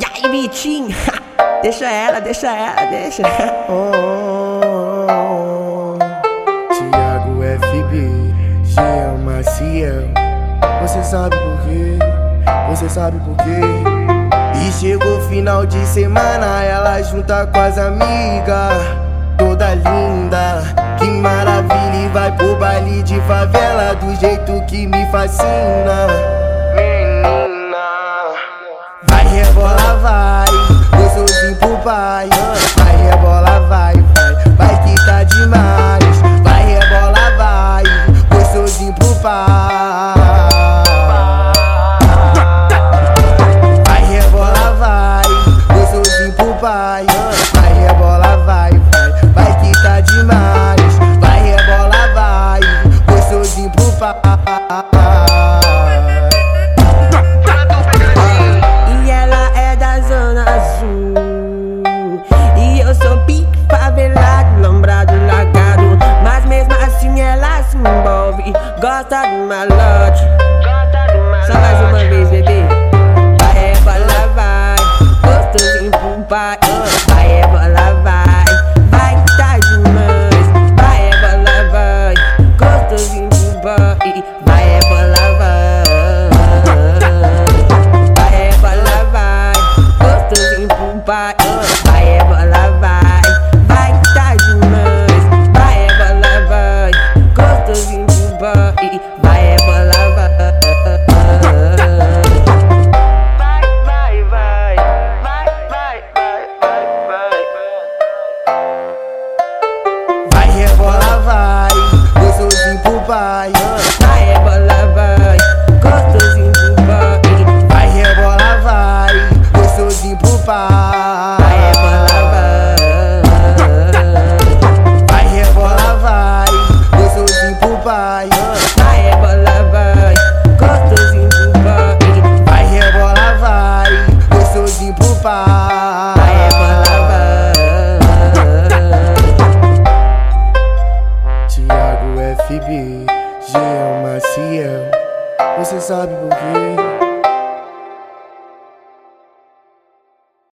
E aí, Vitinho? deixa ela, deixa ela, deixa. Oh, Thiago FB, Jean Maciel. Você sabe por quê? Você sabe por quê? E chegou final de semana, ela junta com as amigas, toda linda. Que maravilha, e vai pro baile de favela do jeito que me fascina. Menina, pai. Vai rebola, vai, vai, vai que tá demais. Vai rebola, vai, gostosinho pro pai. Vai rebola, vai, gostosinho pro pai. Malote. Só mais uma vez, bebê. Vai, rebola, vai. Gostosinho pro pai. Vai, rebola, vai. Vai que tá demais. Vai, rebola, vai. Gostosinho pro pai. Vai, rebola, vai. Vai, rebola, vai. Gostosinho pro pai. Vai, rebola, vai. Vai que tá demais. Vai, rebola, vai. Gostosinho pro pai. Pai. Vai, rebola, vai. Gostosinho pro pai. Vai rebola, vai, gostosinho pro pai. Vai, rebola, vai. Vai rebola, vai, gostosinho pro pai. FB, Jean Maciel. Você sabe por quê?